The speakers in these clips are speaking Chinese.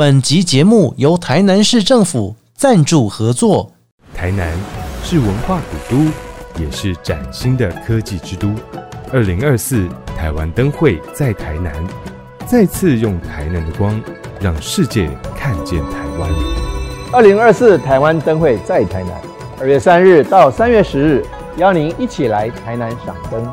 本集节目由台南市政府赞助合作。台南是文化古都，也是崭新的科技之都。二零二四台湾灯会在台南，再次用台南的光，让世界看见台湾。二零二四台湾灯会在台南，二月三日到三月十日，邀您一起来台南赏灯。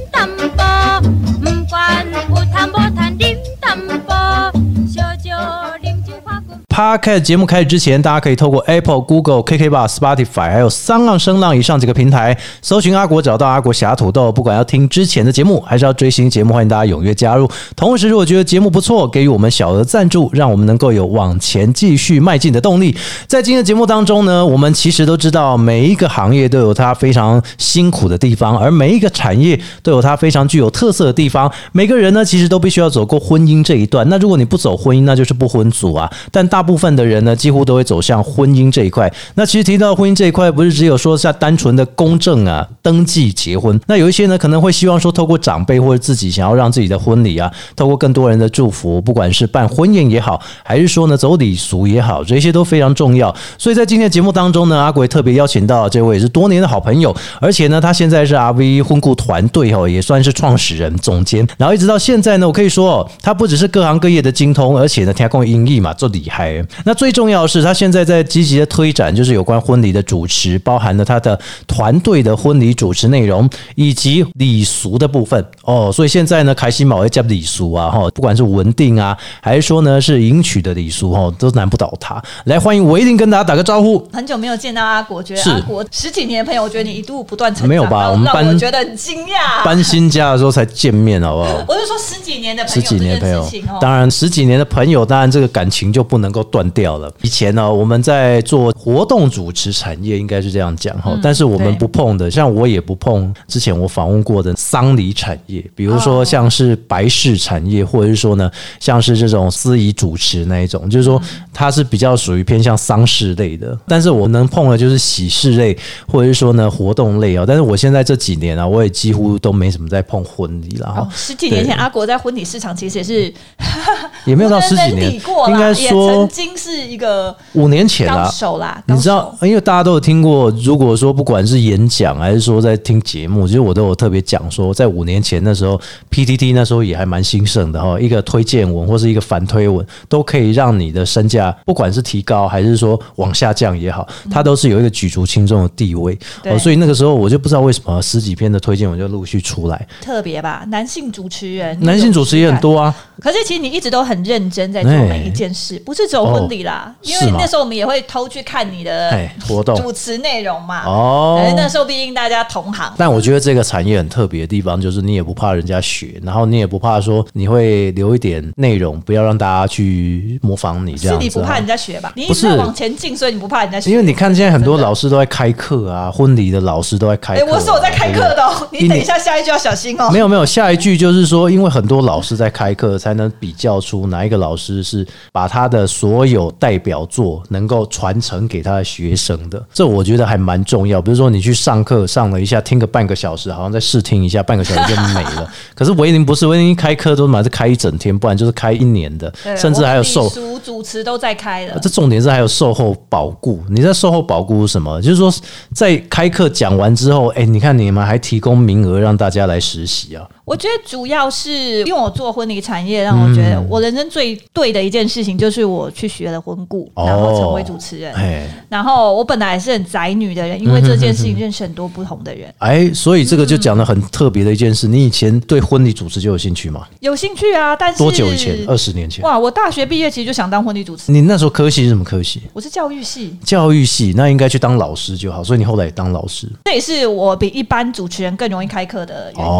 Podcast 节目开始之前，大家可以透过 Apple、Google、KKB、Spotify 还有三浪声浪以上几个平台搜寻阿国，找到阿国侠土豆。不管要听之前的节目，还是要追新节目，欢迎大家踊跃加入。同时，如果觉得节目不错，给予我们小额赞助，让我们能够有往前继续迈进的动力。在今天的节目当中呢，我们其实都知道，每一个行业都有它非常辛苦的地方，而每一个产业都有它非常具有特色的地方。每个人呢，其实都必须要走过婚姻这一段。那如果你不走婚姻，那就是不婚族啊。但大部部分的人呢，几乎都会走向婚姻这一块。那其实提到婚姻这一块，不是只有说像单纯的公证啊、登记结婚。那有一些呢，可能会希望说，透过长辈或者自己想要让自己的婚礼啊，透过更多人的祝福，不管是办婚宴也好，还是说呢走礼俗也好，这些都非常重要。所以在今天的节目当中呢，阿鬼特别邀请到这位是多年的好朋友，而且呢，他现在是 RV 婚顾团队哦，也算是创始人、总监。然后一直到现在呢，我可以说哦，他不只是各行各业的精通，而且呢，天空音译嘛，做厉害。那最重要的是，他现在在积极的推展，就是有关婚礼的主持，包含了他的团队的婚礼主持内容以及礼俗的部分哦。所以现在呢，开心马会加礼俗啊，哈，不管是文定啊，还是说呢是迎娶的礼俗哈，都难不倒他。来，欢迎维定跟大家打个招呼。很久没有见到阿国，觉得是阿国十几年的朋友，我觉得你一度不断成长，没有吧我们搬我觉得很惊讶。搬新家的时候才见面，好不好？我是说十几年的朋友十几年的朋友当然十几年的朋友，当然这个感情就不能够断掉了。以前呢，我们在做活动主持产业，应该是这样讲哈，但是我们不碰的，像我也不碰之前我访问过的丧礼产业，比如说哦像是白事产业，或者是说呢，像是这种司仪主持那一种，就是说它是比较属于偏向丧事类的。但是我能碰的就是喜事类，或者是说呢活动类啊。但是我现在这几年啊，我也几乎都没什么在碰婚礼了哈哦。十几年前阿国在婚礼市场其实也是也没有到十几年应该也说曾经是一个五年前啦啊。手啦。你知道，因为大家都有听过，如果说不管是演讲还是说在听节目，其实我都有特别讲说，在五年前那时候，PTT 那时候也还蛮兴盛的哈，一个推荐文或是一个反推文，都可以让你的身价不管是提高还是说往下降也好，它都是有一个举足轻重的地位。对哦，所以那个时候我就不知道为什么十几篇的推荐文就陆续出来，特别吧，男性主持人，男性主持也很多啊，可是其实你一直都很认真在做哎每一件事，不是只有婚礼啦，因为那时候我们也会偷去看你的哎，活动主持内容嘛。哦那时候毕竟大家同行，但我觉得这个产业很特别的地方，就是你也不怕人家学，然后你也不怕说你会留一点内容，不要让大家去模仿你这是样子、啊。你不怕人家学吧？你一直在往前进，所以你不怕人家学。因为你看现在很多老师都在开课啊，婚礼的老师都在开哎、课啊、我是我在开课的哦，你等一下下一句要小心哦。没有没有，下一句就是说，因为很多老师在开课，才能比较出哪一个老师是把他的所有代表作能够传承给他的学生的。这我觉得还蛮重要。比如说你去上课上了一下，听个半个小时，好像在试听一下，半个小时就没了。可是维林不是，维林一开课都嘛是开一整天，不然就是开一年的，甚至还有授主持都在开了。这重点是还有售后保固。你在售后保固是什么？就是说，在开课讲完之后，哎、你看你们还提供名额让大家来实习啊。我觉得主要是因为我做婚礼产业，让我觉得我人生最对的一件事情就是我去学了婚顾，哦然后成为主持人。哎然后我本来是很宅女的人，因为这件事情认识很多不同的人，哎，所以这个就讲的很特别的一件事。你以前对婚礼主持就有兴趣吗？有兴趣啊。但是多久以前？二十年前。哇！我大学毕业其实就想当婚礼主持，你那时候科系是什么科系？我是教育系，教育系，那应该去当老师就好。所以你后来也当老师。这也是我比一般主持人更容易开课的原因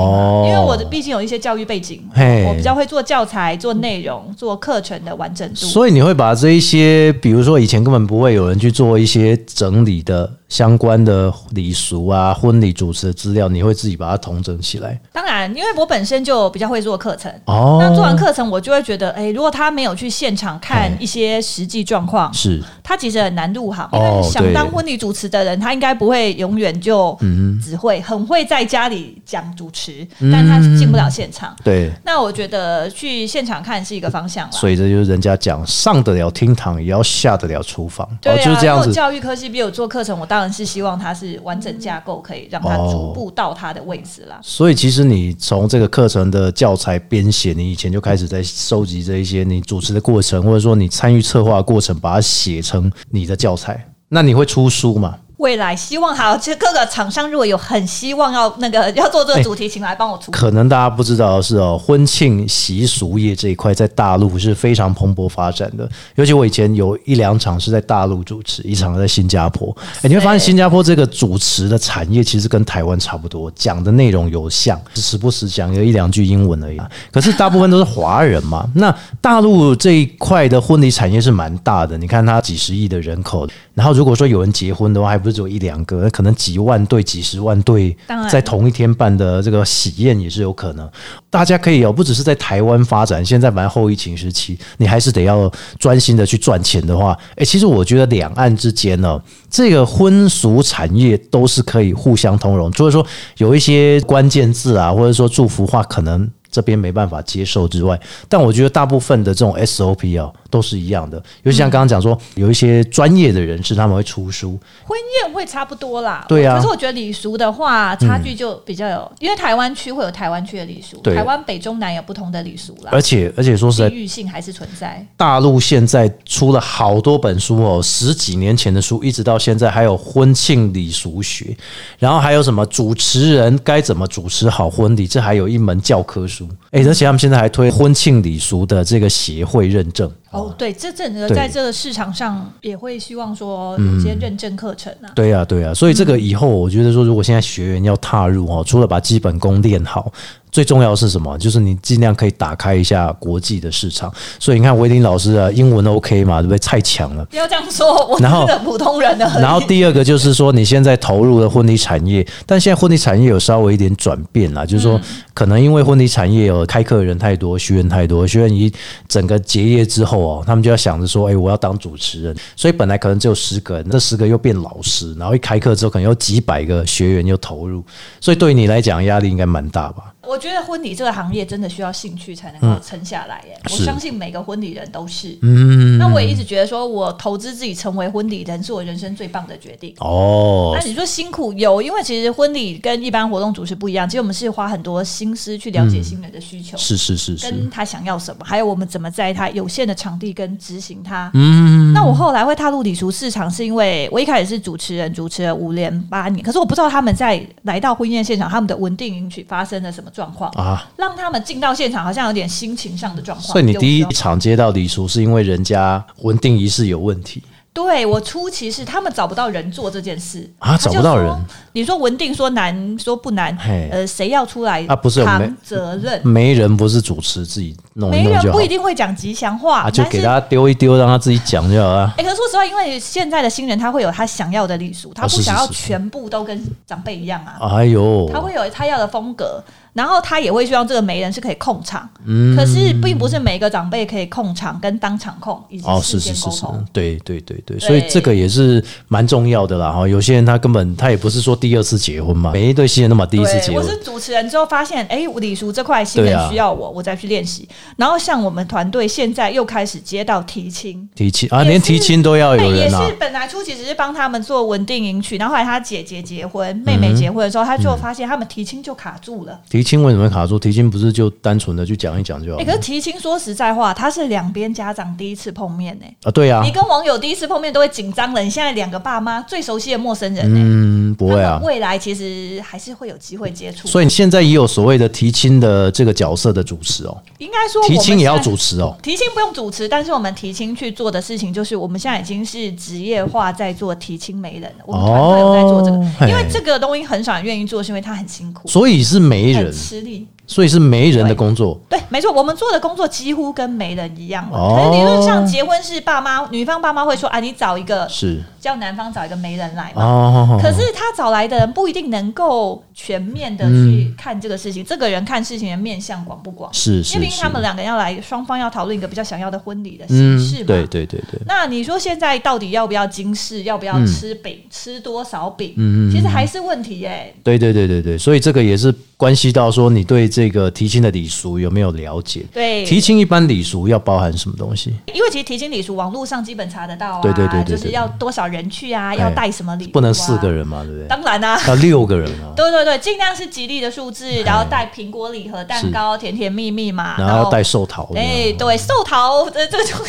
因为我的毕竟有一些教育背景，我比较会做教材、做内容、做课程的完整度。所以你会把这一些，比如说以前根本不会有人去做一些整理的相关的礼俗啊、婚礼主持的资料，你会自己把它统整起来。当然，因为我本身就比较会做课程。哦那做完课程，我就会觉得，哎、如果他没有去现场看哎一些实际状况，是他其实很难入行。因哦为想当婚礼主持的人，他应该不会永远就只会很会在家里讲主持，但他进不了现场。对，那我觉得去现场看是一个方向啦。所以这就是人家讲上得了厅堂，也要下得了厨房，对啊，哦，就是这样教育科系比有做课程，我当当然是希望它是完整架构，可以让它逐步到它的位置啦。所以其实你从这个课程的教材编写，你以前就开始在收集这一些你主持的过程，或者说你参与策划过程，把它写成你的教材。那你会出书吗？未来希望好，其实各个厂商如果有很希望要那个 要做这个主题，请来帮我出。可能大家不知道的是哦，婚庆习俗业这一块在大陆是非常蓬勃发展的。尤其我以前有一两场是在大陆主持，一场在新加坡。哎、你会发现新加坡这个主持的产业其实跟台湾差不多，讲的内容有像，时不时讲有一两句英文而已。可是大部分都是华人嘛。那大陆这一块的婚礼产业是蛮大的，你看它几十亿的人口，然后如果说有人结婚的话，还不是只有一两个，可能几万对、几十万对在同一天办的这个喜宴也是有可能。大家可以有，不只是在台湾发展，现在蛮后疫情时期，你还是得要专心的去赚钱的话，诶，其实我觉得两岸之间呢，这个婚俗产业都是可以互相通融，就是说有一些关键字啊，或者说祝福话可能。这边没办法接受之外，但我觉得大部分的这种 SOP 啊都是一样的。尤其像刚刚讲说，有一些专业的人士他们会出书，婚宴会差不多啦，对啊可是我觉得礼俗的话，差距就比较有，因为台湾区会有台湾区的礼俗，台湾北中南有不同的礼俗啦，而且而且说实在地，域性还是存在。大陆现在出了好多本书哦，十几年前的书，一直到现在还有婚庆礼俗学，然后还有什么主持人该怎么主持好婚礼，这还有一门教科书。诶，而且他们现在还推婚庆礼俗的这个协会认证。哦，对，这整个在这个市场上也会希望说有些认证课程啊。对呀、对呀、所以这个以后我觉得说，如果现在学员要踏入哦，除了把基本功练好，最重要的是什么？就是你尽量可以打开一下国际的市场。所以你看维林老师啊，英文 OK 嘛，对不对？太强了。不要这样说，我是个普通人的。然后第二个就是说，你现在投入了婚礼产业，但现在婚礼产业有稍微一点转变啦，就是说，可能因为婚礼产业有开课的人太多，学员太多，学员一整个结业之后哦，他们就要想着说，哎，我要当主持人，所以本来可能只有十个人，这十个又变老师，然后一开课之后，可能有几百个学员又投入，所以对于你来讲压力应该蛮大吧？我觉得婚礼这个行业真的需要兴趣才能够撑下来耶。我相信每个婚礼人都是。嗯，那我也一直觉得说，我投资自己成为婚礼人是我人生最棒的决定。哦那，你说辛苦有，因为其实婚礼跟一般活动主持不一样，其实我们是花很多心思去了解新人的需求，是是是是跟，他想要什么，还有我们怎么在他有限的场地跟执行他。嗯，那我后来会踏入礼俗市场，是因为我一开始是主持人，主持了五年八年，可是我不知道他们在来到婚宴现场，他们的稳定迎娶发生了什么状况啊。让他们进到现场好像有点心情上的状况。所以你第一场接到礼俗是因为人家稳定仪式有问题对我初期是他们找不到人做这件事啊找不到人。你说文定说难，说不难，呃，谁要出来啊不是没扛责任？没人不是主持自己弄一没人不一定会讲吉祥话，啊，就给他丢一丢，让他自己讲就好了。哎、可是说实话，因为现在的新人他会有他想要的礼俗，他啊不想要全部都跟长辈一样啊，哎呦，他会有他要的风格，然后他也会希望这个媒人是可以控场，嗯可是并不是每个长辈可以控场跟当场控，以及哦，事是是是对对对对，所以这个也是蛮重要的啦哈。有些人他根本他也不是说第二次结婚嘛，每一对新人都嘛第一次对，结婚我是，主持人之后发现，哎、礼叔这块新人需要我，我再去练习。然后像我们团队现在又开始接到提亲，提亲啊，连提亲都要有人啊是。本来初期只是帮他们做稳定迎娶，然后后来他姐姐结婚、妹妹结婚的时候，他就发现他们提亲就卡住了。提亲为什么会卡住？提亲不是就单纯的去讲一讲就好哎、可是提亲说实在话，他是两边家长第一次碰面呢、啊？对啊你，跟网友第一次碰面都会紧张了，你现在两个爸妈最熟悉的陌生人呢、嗯，不会啊。未来其实还是会有机会接触。所以你现在也有所谓的提亲的这个角色的主持哦，应该说提亲也要主持哦。提亲不用主持，但是我们提亲去做的事情，就是我们现在已经是职业化在做提亲媒人了。我们团队有在做这个，哦因为这个东西很少人愿意做，是因为他很辛苦，所以是媒人，实力。所以是媒人的工作。对，没错，我们做的工作几乎跟媒人一样。哦可是理论上，结婚是爸妈女方爸妈会说啊，你找一个是叫男方找一个媒人来嘛。哦，可是他找来的人不一定能够全面的去看这个事情，这个人看事情的面向广不广？是是是因为毕竟他，们两个要来，双方要讨论一个比较想要的婚礼的嗯形式嘛。，对对对对，那你说现在到底要不要精致，要不要嗯吃饼，吃多少饼？嗯嗯嗯其实还是问题耶、对对对对对，所以这个也是关系到说你对这个提亲的礼俗有没有了解。对，提亲一般礼俗要包含什么东西？因为其实提亲礼俗网络上基本查得到啊，对对对就是要多少人去啊，哎要带什么礼不能四个，人嘛，对不对？当然啦、要六个人啊，对对对，尽量是吉利的数字，然后带苹果礼盒、蛋糕、甜甜蜜蜜嘛，然后要带寿桃的，哎，对，寿桃的这种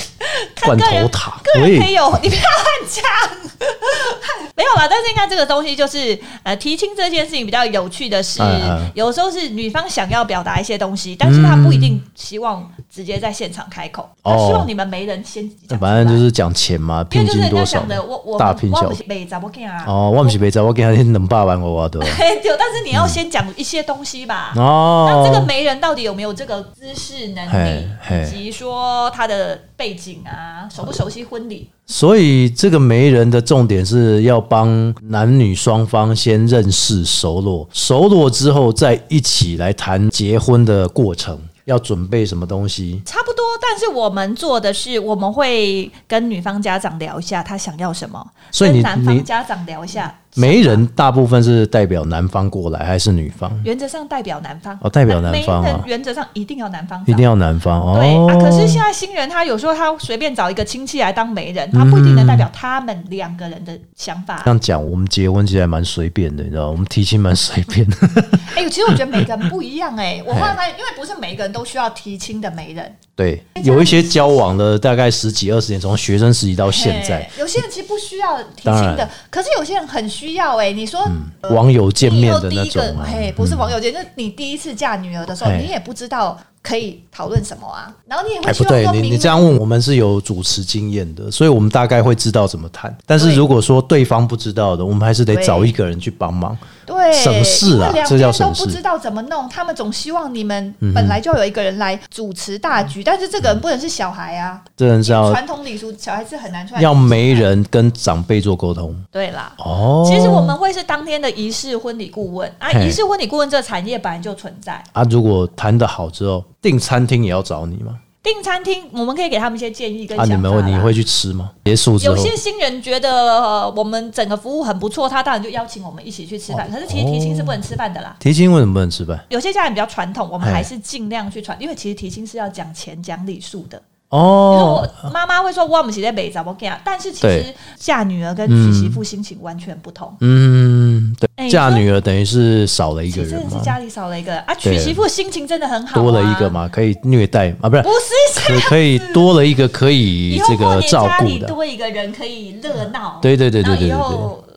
看 罐头塔，个人可以喂，有，你不要乱讲。没有啦，但是应该这个东西就是呃，提亲这件事情比较有趣的是，有时候是女方想要表达一些东西，但是他不一定希望直接在现场开口，她哦希望你们没人先讲。反正就是讲钱嘛，聘因为就是人家金多少讲的，我我大聘小我不是没砸我给啊。哦，我不是没砸，我给他两百万我的 嘿对，但是你要先讲一些东西吧。哦。那这个媒人到底有没有这个知识能力，以及说他的背景啊，熟不熟悉婚礼？所以这个媒人的重点是要帮男女双方先认识熟络，熟络之后再一起来谈结婚的过程，要准备什么东西。差不多，但是我们做的是，我们会跟女方家长聊一下她想要什么，所以你跟男方家长聊一下。媒人大部分是代表男方过来还是女方？原则上代表男方哦代表男方啊媒人原则上一定要男方一定要男方哦。对啊，可是现在新人他有时候他随便找一个亲戚来当媒人，他不一定能代表他们两个人的想法这。样讲，我们结婚其实还蛮随便的，你知道吗，我们提亲蛮随便的。哎、其实我觉得每个人不一样哎、我后来发现，因为不是每个人都需要提亲的媒人，对，有一些交往了大概十几二十年，从学生时期到现在，有些人其实不需要提亲的，可是有些人很需要哎、你说、呃网友见面的那种啊。个嘿，不是网友见，就是你第一次嫁女儿的时候，你也不知道可以讨论什么啊，然后你也会哎，不对，你你这样问，我们是有主持经验的，所以我们大概会知道怎么谈。但是如果说对方不知道的，我们还是得找一个人去帮忙。对，省事啊这叫省事都不知道怎么弄，他们总希望你们本来就有一个人来主持大局，但是这个人不能是小孩啊，这人是要传统礼俗，小孩子很难出来。要媒。人跟长辈做沟通对啦。哦。其实我们会是当天的仪式婚礼顾问啊，仪式婚礼顾问这个产业本来就存在。啊，如果谈得好之后，订餐厅也要找你吗？订餐厅，我们可以给他们一些建议跟啊，想法啦。你们会你会去吃吗？结束之后有，些新人觉得、呃我们整个服务很不错，他当然就邀请我们一起去吃哦饭。可是其实提亲是不能吃饭的啦。提亲为什么不能吃饭？有些家人比较传统，我们还是尽量去传，因为其实提亲是要讲钱讲礼数的。哦，我妈妈会说我们是在北找我讲，但是其实嫁女儿跟娶媳妇心情完全不同。嗯，对，嫁女儿等于是少了一个人嘛，真的是家里少了一个啊，娶媳妇心情真的很好、啊，多了一个？嘛，可以虐待啊，不是不是，可可以多了一个可以这个照顾的，多一个人可以热闹。对对对对对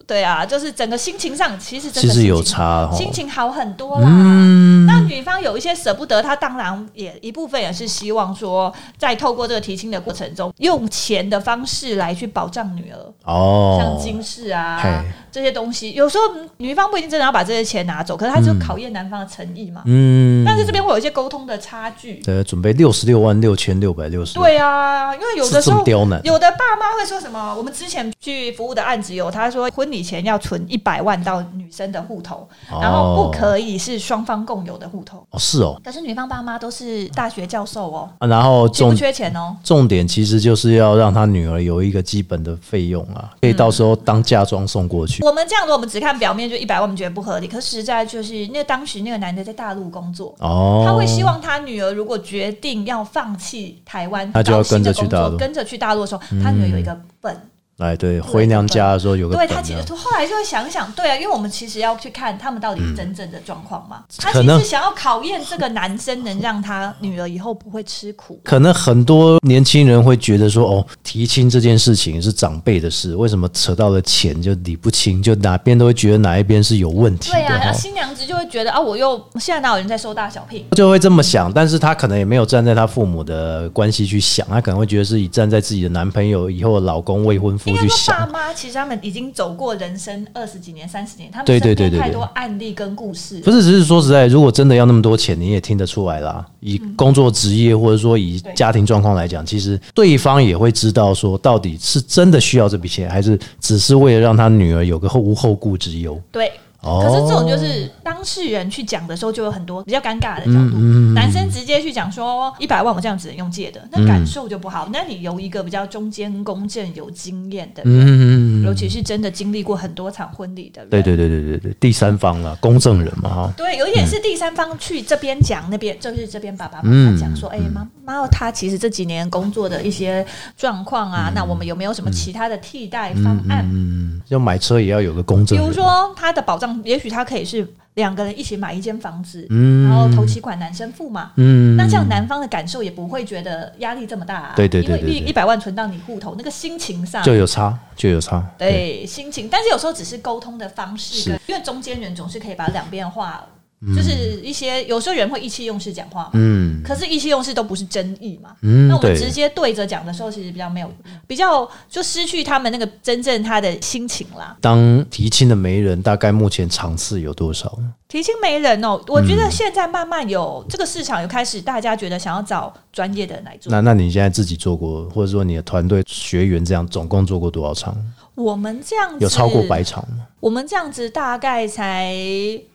对，啊，就是整个心情上其实真的其实有差哦。心情好很多啦。嗯，那女方有一些舍不得，她当然也一部分也是希望说，在透过这个提亲的过程中，用钱的方式来去保障女儿，哦，像金饰啊嘿这些东西。有时候女方不一定真的要把这些钱拿走，可是她就考验男方的诚意嘛。嗯，但是这边会有一些沟通的差距。对，准备六十六万六千六百六十，对啊，因为有的时候刁难有的爸妈会说什么？我们之前去服务的案子有，他说婚礼前要存一百万到女生的户头，哦然后不可以是双方共有的户头。哦是哦，可是女方爸妈都是大学教授哦，啊然后缺不重缺钱哦？重点其实就是要让他女儿有一个基本的费用啊，可以到时候当嫁妆送过去。我们这样子，我们只看表面就一百万，我们觉得不合理。可实在就是，那当时那个男的在大陆工作，哦，他会希望他女儿如果决定要放弃台湾，他就要跟着去大陆跟着去大陆的时候，他女儿有一个本。来对回娘家的时候有个对他其实后来就会想想，对啊，因为我们其实要去看他们到底是真正的状况嘛。他其实想要考验这个男生，能让他女儿以后不会吃苦。可能很多年轻人会觉得说，哦，提亲这件事情是长辈的事，为什么扯到了钱就理不清，就哪边都会觉得哪一边是有问题的对啊，然后。新娘子就会觉得啊，我又现在哪有人在收大小聘？就会这么想，但是他可能也没有站在他父母的关系去想，他可能会觉得是以站在自己的男朋友以后的老公、未婚夫去想爸。妈其实他们已经走过人生二十几年、三十年，他们对对对对太多案例跟故事。不是，只是说实在，如果真的要那么多钱，你也听得出来啦。以工作职业或者说以家庭状况来讲，其实对方也会知道说，到底是真的需要这笔钱，还是只是为了让他女儿有个后无后顾之忧。对。哦可是这种就是当事人去讲的时候，就有很多比较尴尬的角度。嗯男生直接去讲说一百万我这样只能用借的，那感受就不好。那你由一个比较中间公正、有经验的人，嗯，尤其是真的经历过很多场婚礼的人，对对对对对对，第三方了，公证人嘛哈。对，有一点是第三方去这边讲，那边就是这边爸爸妈嗯妈讲说，哎、妈妈，他其实这几年工作的一些状况啊，那我们有没有什么其他的替代方案？嗯，要买车也要有个公证比。如说他的保障，也许他可以是两个人一起买一间房子，嗯然后头期款男生付嘛。嗯，那这样男方的感受也不会觉得压力这么大、啊，对对对因为一一百万存到你户头，那个心情上就有差，就有差。对心情，但是有时候只是沟通的方式跟，因为中间人总是可以把两边话，就是一些有时候人会意气用事讲话嘛，嗯可是意气用事都不是真意嘛。嗯，那我们直接对着讲的时候，其实比较没有，比较就失去他们那个真正他的心情啦。当提亲的媒人，大概目前场次有多少？提亲媒人哦，我觉嗯得现在慢慢有、这个市场有开始，大家觉得想要找专业的人来做。那那你现在自己做过，或者说你的团队学员这样，总共做过多少场？我们这样子有超过百场吗？我们这样子大概才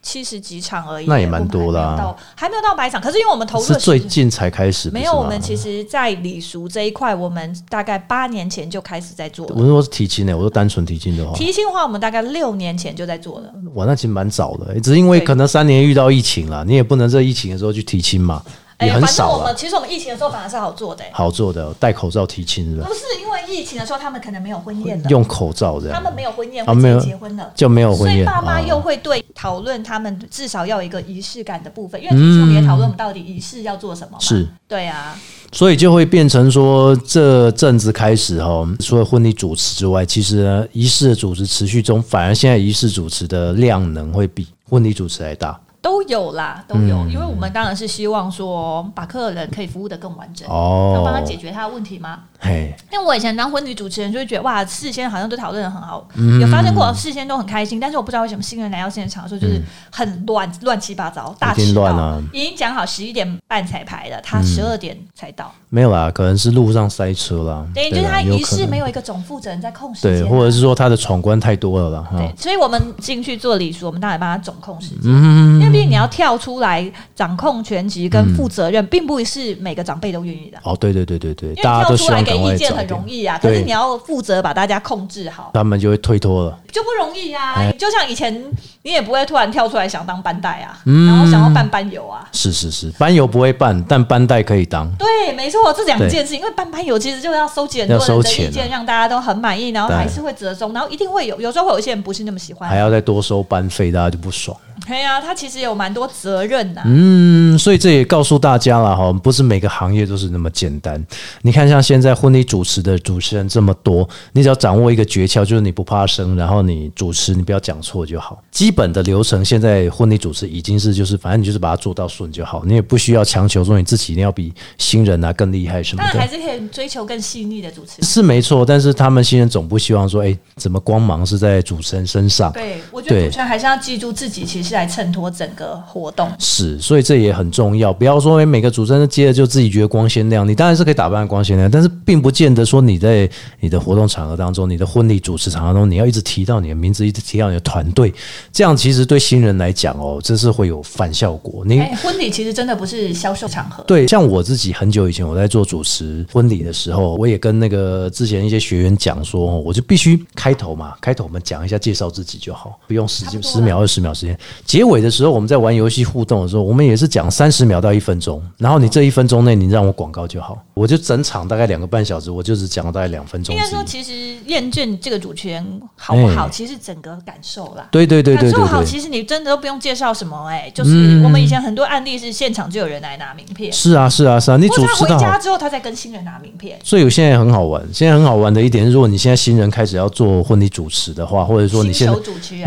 七十几场而已，那也蛮多的啊我们还没有到百场。可是因为我们投入是最近才开始，没有，我们其实，在礼俗这一块，我们大概八年前就开始在做。我是说是提亲的，我说单纯提亲的话，提亲的话，我们大概六年前就在做了。哇，那其实蛮早的、只是因为可能三年遇到疫情了，你也不能在疫情的时候去提亲嘛，也很少了我们。其实我们疫情的时候反而是好做的、哎好做的，戴口罩提亲是吧不？是因为疫情的时候他们可能没有婚宴的，用口罩这样他们没有婚宴，没有结婚了。就没有婚宴所以爸妈又会对讨论他们至少要有一个仪式感的部分，因为提亲我们也讨论我们到底仪式要做什么嘛。是，对啊，所以就会变成说，这阵子开始哈，除了婚礼主持之外，其实呢，仪式的主持持续中，反而现在仪式主持的量能会比婚礼主持还大都有啦，都有。嗯。因为我们当然是希望说把客人可以服务的更完整，哦。要帮他解决他的问题吗？嘿，因为我以前当婚礼主持人，就会觉得哇，事先好像都讨论的很好，嗯。有发生过事先都很开心，但是我不知道为什么新人来到现场的时候就是很乱，乱七八糟，大一定迟到，乱啊已经讲好十一点半彩排了，他十二点才到，没有啦，可能是路上塞车啦，等于就是对啦他仪式能。没有一个总负责人在控时间对，啊、或者是说他的闯关太多了啦，哈。对，，所以我们进去做礼数，我们当然帮他总控时间，嗯。因为毕竟你要跳出来掌控全局跟负责任，并不是每个长辈都愿意的。哦，对对对对对，因为大家都希跳出来给意见很容易啊，可是你要负责把大家控制好，他们就会推脱了。就不容易啊哎。就像以前你也不会突然跳出来想当班带啊，嗯然后想要办班友啊。是是是，班友不会办，但班带可以当。对，没错，这两件事，因为办班友其实就要收集很多人意见，让大家都很满意，然后还是会折中，然后一定会有，有时候会有一些人不是那么喜欢还。要再多收班费，大家就不爽。对啊，他其实有蛮多责任的、嗯，所以这也告诉大家了哈，不是每个行业都是那么简单。你看，像现在婚礼主持的主持人这么多，你只要掌握一个诀窍，就是你不怕生，然后你主持你不要讲错就好。基本的流程，现在婚礼主持已经是就是，反正你就是把它做到顺就好，你也不需要强求说你自己一定要比新人啊更厉害什么的当然还。是可以追求更细腻的主持人。是没错，但是他们新人总不希望说，哎，怎么光芒是在主持人身上？对，我觉得主持人还是要记住自己其实是来衬托整个活动。是，所以这也很重要。不要说诶每个主持人接了就自己觉得光鲜亮丽，当然是可以打扮得光鲜亮丽，但是并不见得说你在你的活动场合当中，你的婚礼主持场合中，你要一直提到你的名字，一直提到你的团队，这样其实对新人来讲哦，这是会有反效果。你哎，婚礼其实真的不是销售场合。对，像我自己很久以前我在做主持婚礼的时候，我也跟那个之前一些学员讲说，哦我就必须开头嘛，开头我们讲一下介绍自己就好，不用十十秒二十秒时间。结尾的时候，我们在玩游戏互动的时候，我们也是讲三十秒到一分钟，然后你这一分钟内你让我广告就好，我就整场大概两个半小时，我就只讲了大概两分钟应该说，其实验证这个主持人好不好，哎。其实整个感受啦。对对对对感受好，对对，其实你真的都不用介绍什么、哎，就是我们以前很多案例是现场就有人来拿名片，是啊是啊是啊，你他主持到好回家之后他再跟新人拿名片。所以现在很好玩，现在很好玩的一点是，如果你现在新人开始要做婚礼主持的话，或者说你现在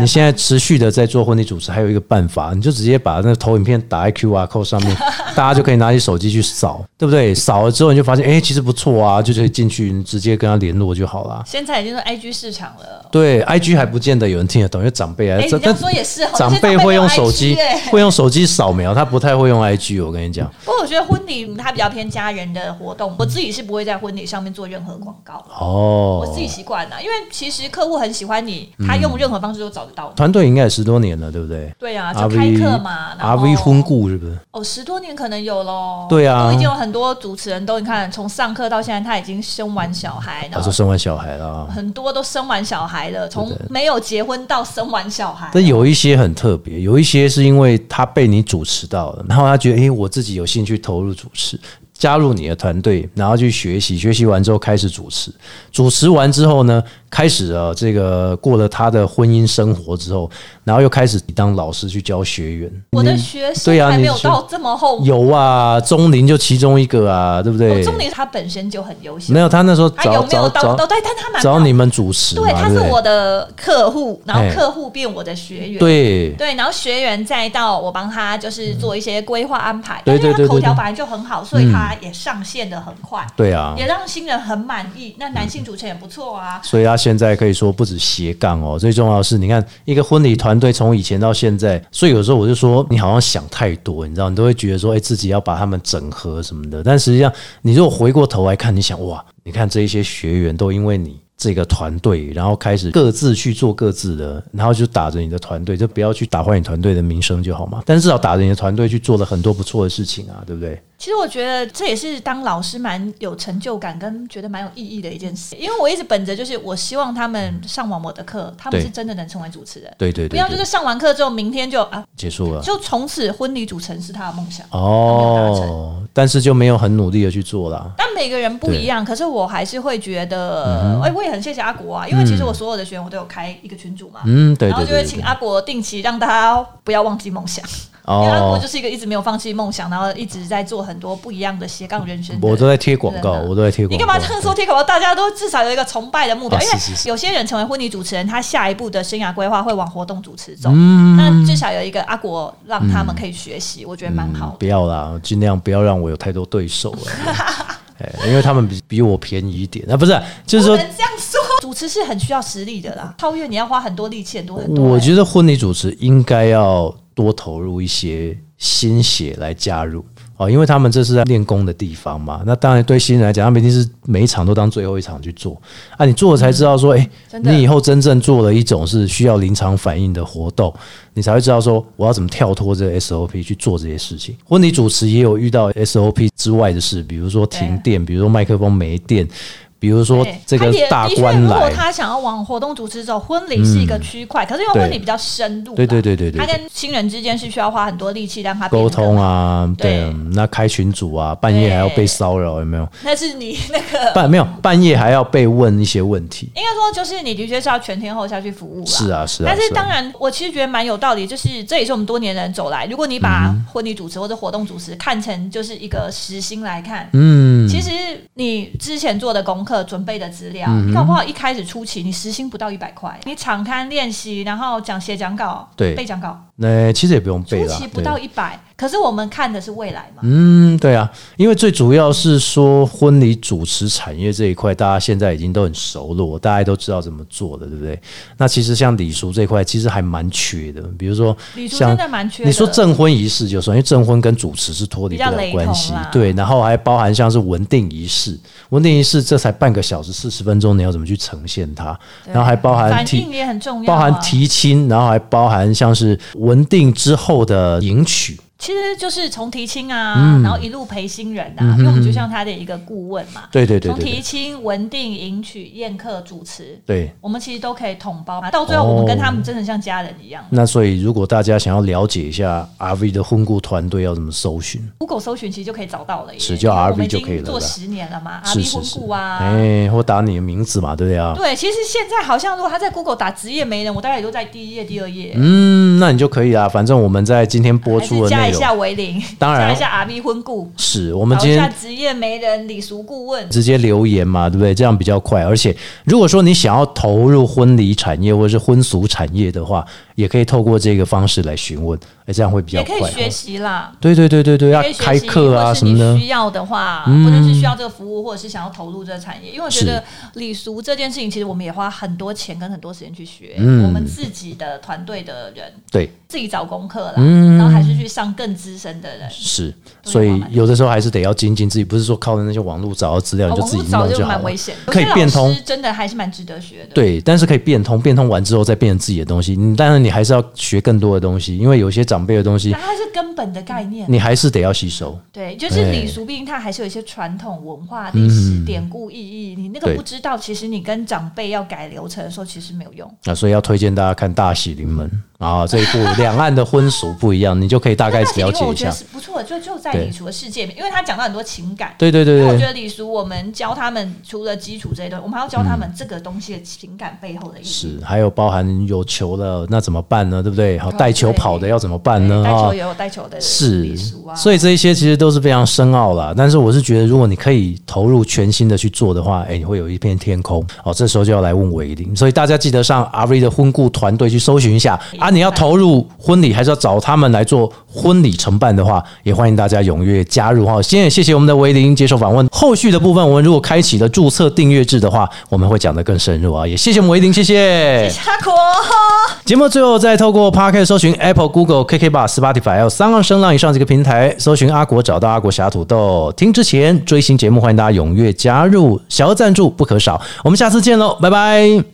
你现在持续的在做婚礼主持，还有一一个办法，你就直接把那个投影片打在 QR code 上面，大家就可以拿起手机去扫，对不对？扫了之后你就发现，哎、其实不错啊，就可以进去，你直接跟他联络就好了。现在已经是 IG 市场了。对，IG 还不见得有人听得懂，因为长辈啊，哎，这你这说也是哦，长辈会用手机会用手机扫描，他不太会用 IG。我跟你讲，不过我觉得婚礼它比较偏家人的活动，我自己是不会在婚礼上面做任何广告。哦，我自己习惯了，因为其实客户很喜欢你，他用任何方式都找得到你。团队应该也十多年了，对不对？对啊，就开课嘛，婚故是不是？哦，十多年可能有喽。对啊都已经有很多主持人都你看，从上课到现在，他已经生完小孩，然后我说生完小孩了啊。很多都生完小孩了，从没有结婚到生完小孩。但有一些很特别，有一些是因为他被你主持到了，然后他觉得，诶，我自己有兴趣投入主持，加入你的团队，然后去学习，学习完之后开始主持，主持完之后呢，开始啊这个过了他的婚姻生活之后，然后又开始当老师去教学员。我的学生对啊还没有到这么后，有啊，钟林就其中一个啊，对不对？哦重点是他本身就很优秀没。有，他那时候找没有找找到到？对，但他蛮找你们主持，对，他是我的客户，然后哎客户变我的学员。对对，然后学员再到我帮他就是做一些规划安排，对但是他口条本来就很好，所以他也上线的很快，对啊，也让新人很满意。那男性主持人也不错啊，所以他现在可以说不止斜杠哦，最重要的是，你看一个婚礼团队从以前到现在，所以有时候我就说你好像想太多，你知道，你都会觉得说，哎、自己要把他们整合什么的，但实际上你如果回过头来看，你想哇，你看这一些学员都因为你。这个团队，然后开始各自去做各自的，然后就打着你的团队，就不要去打坏你团队的名声就好嘛。但至少打着你的团队去做了很多不错的事情啊，对不对？其实我觉得这也是当老师蛮有成就感跟觉得蛮有意义的一件事，因为我一直本着就是我希望他们上完我的课，他们是真的能成为主持人，对对对不要就是上完课之后明天就啊，结束了。就从此婚礼主持人是他的梦想。哦，但是就没有很努力的去做啦。但每个人不一样，可是我还是会觉得，哎、我也很谢谢阿国啊，因为其实我所有的学员我都有开一个群组嘛，嗯，对然后。就会请阿国定期让大家不要忘记梦想，因为阿国哦就，是一个一直没有放弃梦想，然后一直在做很多不一样的斜杠人生。我都在贴广告，我都在贴广告。你干嘛这样说贴广告？大家都至少有一个崇拜的目标，因为有些人成为婚礼主持人，他下一步的生涯规划会往活动主持走。嗯那至少有一个阿国让他们可以学习，我觉得蛮好的。不要啦，尽量不要让我有太多对手了。哎，因为他们比比我便宜一点啊，不是，就是说这样说，主持是很需要实力的啦。超越你要花很多力气，很多很多、我觉得婚礼主持应该要多投入一些心血来加入哦，因为他们这是在练功的地方嘛。那当然对新人来讲，他们一定是每一场都当最后一场去做啊。你做了才知道说，哎、真的你以后真正做了一种是需要临场反应的活动，你才会知道说我要怎么跳脱这个 SOP 去做这些事情。婚礼主持也有遇到 SOP 之外的事，比如说停电，比如说麦克风没电。比如说这个大官来，如果他想要往活动主持走，婚礼是一个区块，可是因为婚礼比较深入嘛，对对对对对他跟新人之间是需要花很多力气让他沟通啊，对那开群组啊，半夜还要被骚扰，有没有？那是你那个。半没有，半夜还要被问一些问题。应该说，就是你的确是要全天候下去服务啦。是啊，是啊。但是啊当然，我其实觉得蛮有道理，就是这也是我们多年人走来。如果你把婚礼主持或者活动主持看成就是一个时薪来看，嗯，其实你之前做的功课、准备的资料，嗯你搞不好一开始初期你时薪不到一百块，你敞开练习，然后讲写讲稿、对背讲稿，那其实也不用背了初期，不到一百。可是我们看的是未来嘛，嗯，对啊，因为最主要是说婚礼主持产业这一块，大家现在已经都很熟络，大家都知道怎么做的，对不对？那其实像礼俗这一块，其实还蛮缺的。比如说礼俗像真的蛮缺的。你说证婚仪式就算，因为证婚跟主持是脱离不了关系，对，然后还包含像是文定仪式，文定仪式这才半个小时四十分钟，你要怎么去呈现它？然后还包含提也很重要、啊，包含提亲，然后还包含像是文定之后的迎娶，其实就是从提亲啊，嗯然后一路陪新人啊，因为我们就像他的一个顾问嘛。对对对从提亲、文定、迎娶、宴客、主持，对。我们其实都可以统包。到最后，我们跟他们真的像家人一样。那所以，如果大家想要了解一下 RV 的婚顾团队要怎么搜寻，Google 搜寻其实就可以找到了耶，是叫 RV 就可以了做十年了嘛，RV 是是是婚顾，啊。哎，或打你的名字嘛，对不对啊？对，其实现在好像如果他在 Google 打职业媒人，我大概也都在第一页、第二页，嗯，那你就可以啊。反正我们在今天播出的内容是加一下维林，当然下阿 B 婚顾，是我们今天职业媒人、礼俗顾问。直接留言嘛，对不对？这样比较快。而且，如果说你想要投入婚礼产业或者是婚俗产业的话，也可以透过这个方式来询问，哎，这样会比较快。也可以学习啦。对对对对对，要开课啊什么的。需要的话，嗯或者是需要这个服务，或者是想要投入这个产业，因为我觉得礼俗这件事情，其实我们也花很多钱跟很多时间去学。嗯我们自己的团队的人对，自己找功课啦，嗯然后还是去上更资深的人。是，所以有的时候还是得要精进自己，不是说靠着那些网络找到资料就自己络早就弄就好了蛮危。险的，可以变通真的还是蛮值得学的。对，但是可以变通，变通完之后再变成自己的东西。你当然你还是要学更多的东西，因为有些长辈的东西但它是根本的概念。你还是得要吸收。对，就是礼俗，毕竟它还是有一些传统文化、历史、典故意义。你那个不知道，其实你跟长辈要改流程的时候，其实没有用。那，所以要推荐大家看《大喜临门》啊，这一部两岸的婚俗不一样，你就可以大概了解一下我觉得。是不错的，就就在对礼俗的世界里面，因为他讲到很多情感。对对对对我觉得礼俗，我们教他们除了基础这一段，我们还要教他们这个东西的情感背后的意义。是，还有包含有球了，那怎么办呢？对不对？好，哦带球跑的要怎么办呢？带球也有带球的是礼俗啊，，所以这一些其实都是非常深奥啦。但是我是觉得，如果你可以投入全新的去做的话，哎，你会有一片天空。哦，这时候就要来问伟林。所以大家记得上阿瑞的婚顾团队去搜寻一下啊。你要投入婚礼，还是要找他们来做婚礼承办的话，也欢迎大家踊跃加入哈。先也谢谢我们的维林接受访问。后续的部分，我们如果开启了注册订阅制的话，我们会讲得更深入啊。也谢谢我们维林，谢谢。下课。节目最后再透过 Parket 搜寻 Apple、Google、KK Bar、Spotify 还有三浪声浪以上几个平台，搜寻阿国找到阿国侠土豆。听之前追新节目，欢迎大家踊跃加入，小额赞助不可少。我们下次见喽，拜拜。